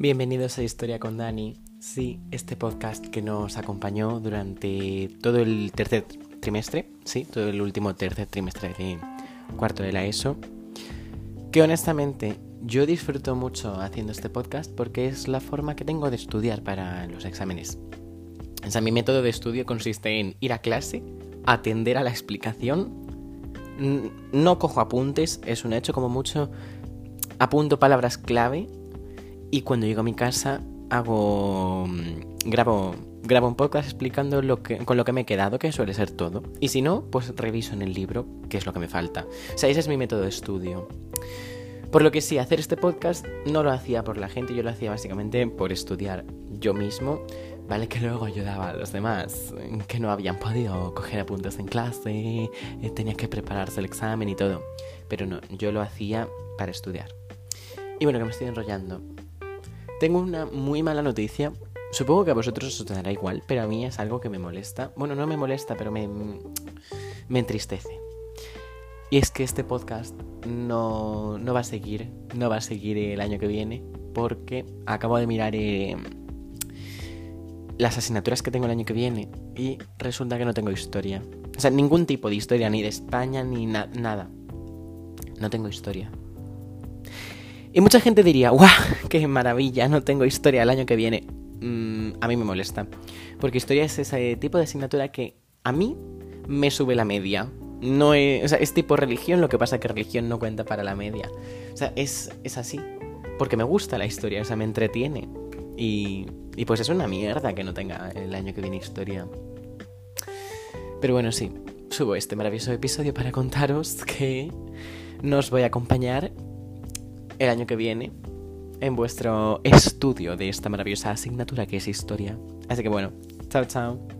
Bienvenidos a Historia con Dani. Sí, este podcast que nos acompañó durante todo el tercer trimestre, sí, todo el último tercer trimestre de cuarto de la ESO. Que honestamente yo disfruto mucho haciendo este podcast porque es la forma que tengo de estudiar para los exámenes. O sea, mi método de estudio consiste en ir a clase, atender a la explicación, no cojo apuntes, es un hecho como mucho, apunto palabras clave y cuando llego a mi casa hago mm, grabo grabo un podcast explicando lo que con lo que me he quedado, que suele ser todo. Y si no, pues reviso en el libro qué es lo que me falta. O sea, ese es mi método de estudio. Por lo que sí, hacer este podcast no lo hacía por la gente, yo lo hacía básicamente por estudiar yo mismo, ¿vale? Que luego ayudaba a los demás, que no habían podido coger apuntes en clase, eh, tenía que prepararse el examen y todo. Pero no, yo lo hacía para estudiar. Y bueno, que me estoy enrollando. Tengo una muy mala noticia. Supongo que a vosotros os dará igual, pero a mí es algo que me molesta. Bueno, no me molesta, pero me, me entristece. Y es que este podcast no, no, va a seguir, no va a seguir el año que viene, porque acabo de mirar eh, las asignaturas que tengo el año que viene y resulta que no tengo historia. O sea, ningún tipo de historia, ni de España, ni nada. No tengo historia. Y mucha gente diría, ¡guau! ¡Qué maravilla! No tengo historia el año que viene. Mm, a mí me molesta. Porque historia es ese tipo de asignatura que a mí me sube la media. No es, o sea, es tipo religión, lo que pasa es que religión no cuenta para la media. O sea, es, es así. Porque me gusta la historia, o sea, me entretiene. Y, y pues es una mierda que no tenga el año que viene historia. Pero bueno, sí, subo este maravilloso episodio para contaros que nos voy a acompañar el año que viene en vuestro estudio de esta maravillosa asignatura que es historia. Así que bueno, chao chao.